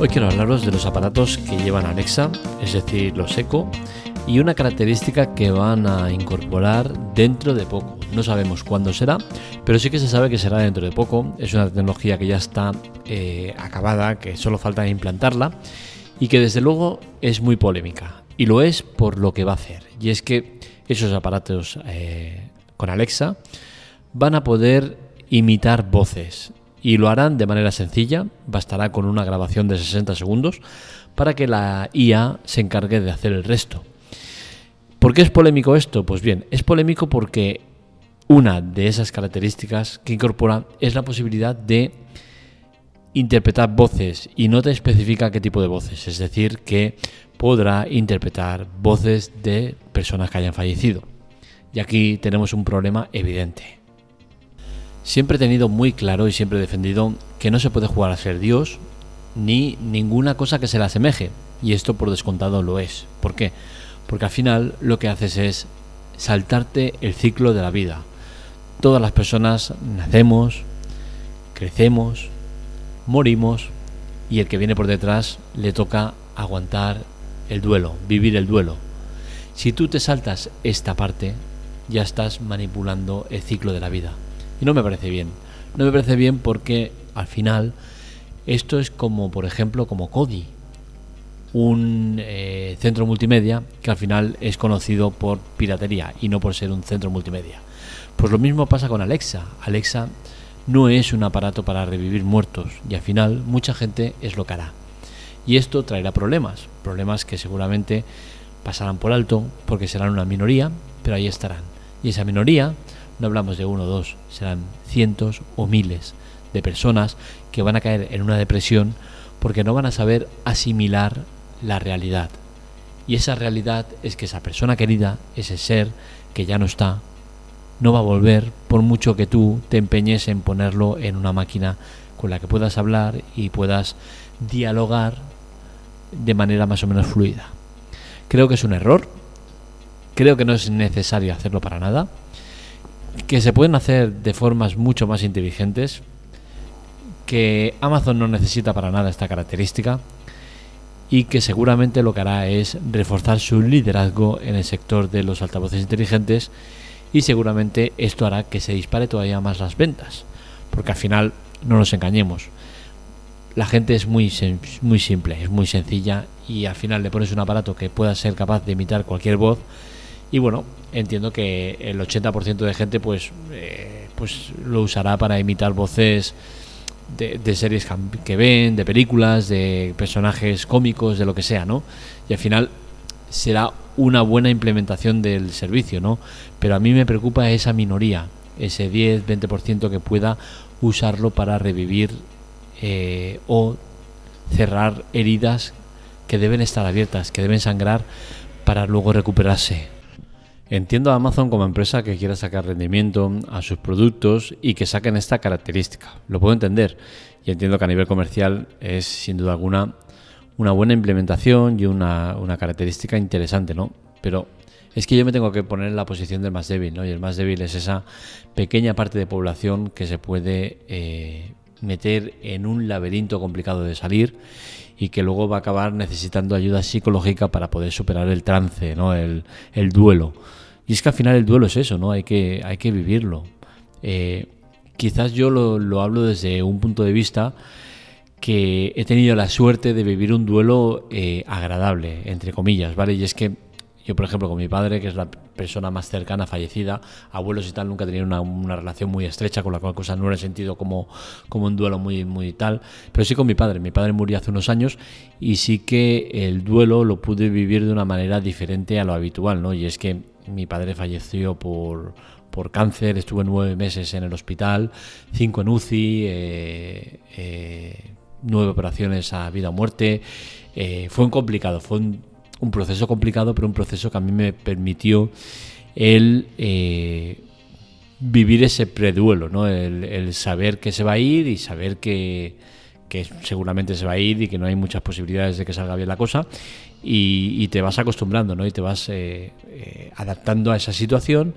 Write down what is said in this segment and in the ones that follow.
Hoy quiero hablaros de los aparatos que llevan Alexa, es decir, los Echo, y una característica que van a incorporar dentro de poco. No sabemos cuándo será, pero sí que se sabe que será dentro de poco. Es una tecnología que ya está eh, acabada, que solo falta implantarla y que desde luego es muy polémica. Y lo es por lo que va a hacer. Y es que esos aparatos eh, con Alexa van a poder imitar voces y lo harán de manera sencilla, bastará con una grabación de 60 segundos para que la IA se encargue de hacer el resto. ¿Por qué es polémico esto? Pues bien, es polémico porque una de esas características que incorpora es la posibilidad de interpretar voces y no te especifica qué tipo de voces, es decir, que podrá interpretar voces de personas que hayan fallecido. Y aquí tenemos un problema evidente. Siempre he tenido muy claro y siempre he defendido que no se puede jugar a ser Dios ni ninguna cosa que se le asemeje. Y esto por descontado lo es. ¿Por qué? Porque al final lo que haces es saltarte el ciclo de la vida. Todas las personas nacemos, crecemos, morimos y el que viene por detrás le toca aguantar el duelo, vivir el duelo. Si tú te saltas esta parte, ya estás manipulando el ciclo de la vida. Y no me parece bien. No me parece bien porque al final esto es como, por ejemplo, como Cody, un eh, centro multimedia que al final es conocido por piratería y no por ser un centro multimedia. Pues lo mismo pasa con Alexa. Alexa no es un aparato para revivir muertos y al final mucha gente es lo que hará. Y esto traerá problemas, problemas que seguramente pasarán por alto porque serán una minoría, pero ahí estarán. Y esa minoría no hablamos de uno o dos, serán cientos o miles de personas que van a caer en una depresión porque no van a saber asimilar la realidad. Y esa realidad es que esa persona querida, ese ser que ya no está, no va a volver por mucho que tú te empeñes en ponerlo en una máquina con la que puedas hablar y puedas dialogar de manera más o menos fluida. Creo que es un error, creo que no es necesario hacerlo para nada que se pueden hacer de formas mucho más inteligentes, que Amazon no necesita para nada esta característica y que seguramente lo que hará es reforzar su liderazgo en el sector de los altavoces inteligentes y seguramente esto hará que se dispare todavía más las ventas, porque al final no nos engañemos. La gente es muy, muy simple, es muy sencilla y al final le pones un aparato que pueda ser capaz de imitar cualquier voz y bueno, entiendo que el 80% de gente pues, eh, pues lo usará para imitar voces de, series que ven, de películas, de personajes cómicos, de lo que sea, ¿no? Y al final será una buena implementación del servicio, ¿no? Pero a mí me preocupa esa minoría, ese 10-20% que pueda usarlo para revivir eh, o cerrar heridas que deben estar abiertas, que deben sangrar para luego recuperarse. Entiendo a Amazon como empresa que quiera sacar rendimiento a sus productos y que saquen esta característica. Lo puedo entender y entiendo que a nivel comercial es sin duda alguna una buena implementación y una, característica interesante, ¿no? Pero es que yo me tengo que poner en la posición del más débil, ¿no? Y el más débil es esa pequeña parte de población que se puede eh, meter en un laberinto complicado de salir y que luego va a acabar necesitando ayuda psicológica para poder superar el trance, ¿no? el, el duelo. Y es que al final el duelo es eso, ¿no? Hay que, hay que vivirlo. Eh, quizás yo lo, lo, hablo desde un punto de vista que he tenido la suerte de vivir un duelo eh, agradable, entre comillas, ¿vale? Y es que yo, por ejemplo, con mi padre, que es la persona más cercana, fallecida, abuelos y tal, nunca tenido una, una relación muy estrecha, con la cual cosa no lo he sentido como, como un duelo muy, muy tal, pero sí con mi padre. Mi padre murió hace unos años y sí que el duelo lo pude vivir de una manera diferente a lo habitual, ¿no? Y es que mi padre falleció por, por cáncer, estuve nueve meses en el hospital, cinco en UCI, eh, eh, nueve operaciones a vida o muerte. Eh, fue un complicado, fue un, proceso complicado, pero un proceso que a mí me permitió el vivir ese preduelo, ¿no? El, saber que se va a ir y saber que, que seguramente se va a ir y que no hay muchas posibilidades de que salga bien la cosa y, te vas acostumbrando, ¿no? Y te vas eh, eh, adaptando a esa situación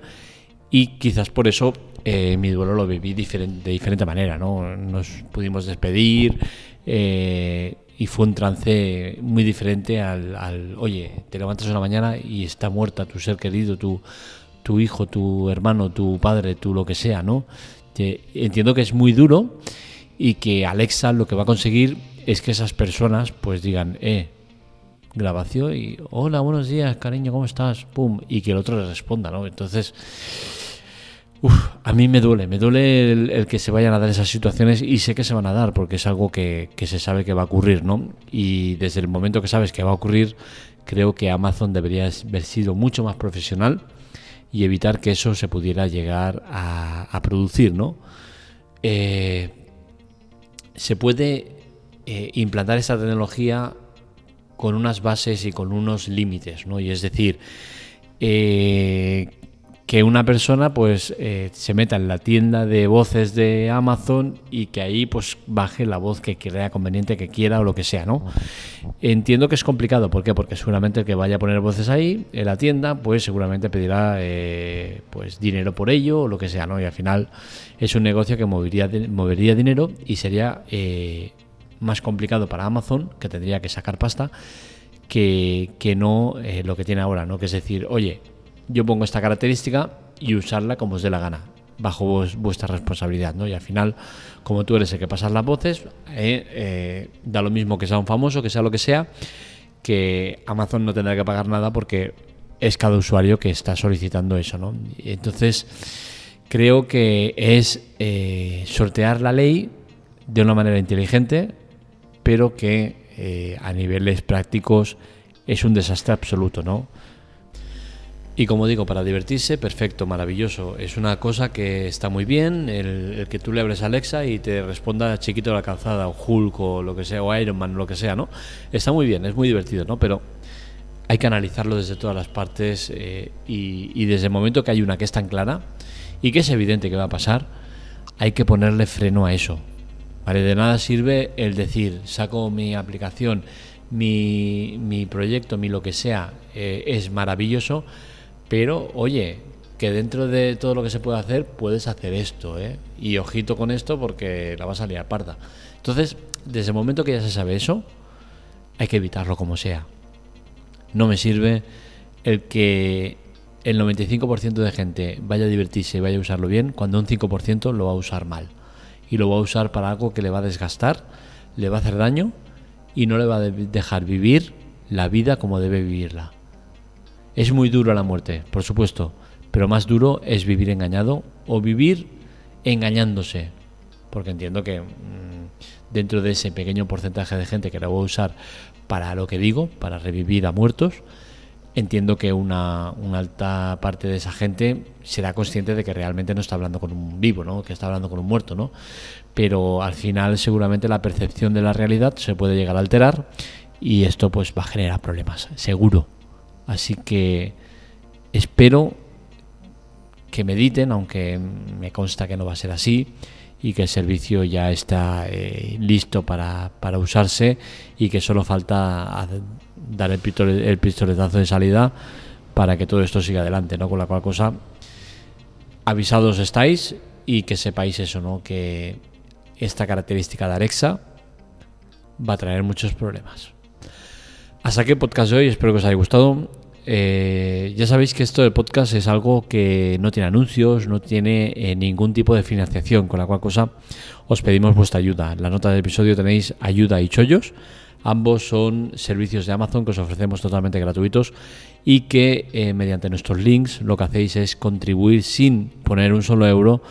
y quizás por eso eh, mi duelo lo viví de diferente manera, ¿no? Nos pudimos despedir y fue un trance muy diferente al, oye, te levantas una mañana y está muerta tu ser querido, tu, tu hijo, tu hermano, tu padre, tu lo que sea, ¿no? entiendo que es muy duro y que Alexa lo que va a conseguir es que esas personas pues digan, eh, grabación y hola, buenos días, cariño, ¿cómo estás? Pum, y que el otro le responda, ¿no? Entonces, a mí me duele, me duele el, que se vayan a dar esas situaciones y sé que se van a dar porque es algo que, se sabe que va a ocurrir, ¿no? Y desde el momento que sabes que va a ocurrir, creo que Amazon debería haber sido mucho más profesional y evitar que eso se pudiera llegar a, producir, ¿no? Eh, se puede eh, implantar esta tecnología con unas bases y con unos límites, ¿no? Y es decir, eh, que una persona pues eh, se meta en la tienda de voces de Amazon y que ahí pues baje la voz que crea conveniente que quiera o lo que sea, ¿no? Entiendo que es complicado, ¿por qué? Porque seguramente el que vaya a poner voces ahí en la tienda pues seguramente pedirá eh, pues dinero por ello o lo que sea, ¿no? Y al final es un negocio que movería, movería dinero y sería más complicado para Amazon, que tendría que sacar pasta, que, no eh, lo que tiene ahora, ¿no? Que es decir, oye, yo pongo esta característica y usarla como os dé la gana, bajo vuestra responsabilidad, ¿no? Y al final, como tú eres el que pasas las voces, eh, eh, da lo mismo que sea un famoso, que sea lo que sea, que Amazon no tendrá que pagar nada porque es cada usuario que está solicitando eso, ¿no? Entonces, creo que es sortear la ley de una manera inteligente, pero que eh, a niveles prácticos es un desastre absoluto, ¿no? Y como digo, para divertirse, perfecto, maravilloso. Es una cosa que está muy bien, el, que tú le abres a Alexa y te responda chiquito de la calzada, o Hulk, o lo que sea, o Iron Man, lo que sea, ¿no? Está muy bien, es muy divertido, ¿no? Pero hay que analizarlo desde todas las partes eh, y, desde el momento que hay una que es tan clara y que es evidente que va a pasar, hay que ponerle freno a eso. De nada sirve el decir, saco mi aplicación, mi, mi proyecto, mi lo que sea, eh, es maravilloso, pero oye, que dentro de todo lo que se puede hacer, puedes hacer esto, ¿eh? Y ojito con esto porque la vas a liar parda. Entonces, desde el momento que ya se sabe eso, hay que evitarlo como sea. No me sirve el que el 95% de gente vaya a divertirse y vaya a usarlo bien, cuando un 5% lo va a usar mal y lo va a usar para algo que le va a desgastar, le va a hacer daño y no le va a dejar vivir la vida como debe vivirla. Es muy duro la muerte, por supuesto, pero más duro es vivir engañado o vivir engañándose, porque entiendo que mm, dentro de ese pequeño porcentaje de gente que la voy a usar para lo que digo, para revivir a muertos, entiendo que una, alta parte de esa gente será consciente de que realmente no está hablando con un vivo, ¿no? que está hablando con un muerto, ¿no? Pero al final seguramente la percepción de la realidad se puede llegar a alterar y esto pues va a generar problemas, seguro. Así que espero que mediten, aunque me consta que no va a ser así, y que el servicio ya está eh, listo para, para, usarse y que solo falta dar el, el pistoletazo de salida para que todo esto siga adelante, ¿no? Con la cual cosa, avisados estáis y que sepáis eso, ¿no? Que esta característica de Alexa va a traer muchos problemas. Hasta aquí el podcast de hoy, espero que os haya gustado. Eh, ya sabéis que esto del podcast es algo que no tiene anuncios, no tiene eh, ningún tipo de financiación, con la cual cosa os pedimos vuestra ayuda. En la nota del episodio tenéis ayuda y chollos Ambos son servicios de Amazon que os ofrecemos totalmente gratuitos y que eh, mediante nuestros links lo que hacéis es contribuir sin poner un solo euro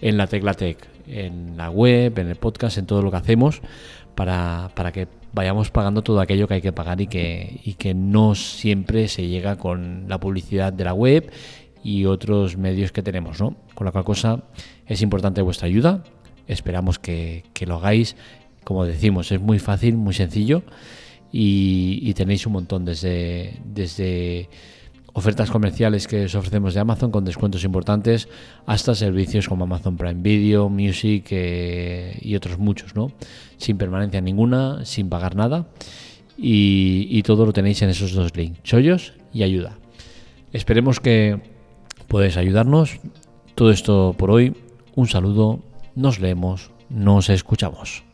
en la Tecla Tech, en la web, en el podcast, en todo lo que hacemos para, que vayamos pagando todo aquello que hay que pagar y que, y que no siempre se llega con la publicidad de la web y otros medios que tenemos, ¿no? Con la cual cosa es importante vuestra ayuda. Esperamos que, lo hagáis como decimos, es muy fácil, muy sencillo y, tenéis un montón desde, desde ofertas comerciales que os ofrecemos de Amazon con descuentos importantes hasta servicios como Amazon Prime Video, Music eh, y otros muchos, ¿no? Sin permanencia ninguna, sin pagar nada y, todo lo tenéis en esos dos links, chollos y ayuda. Esperemos que podáis ayudarnos. Todo esto por hoy. Un saludo, nos leemos, nos escuchamos.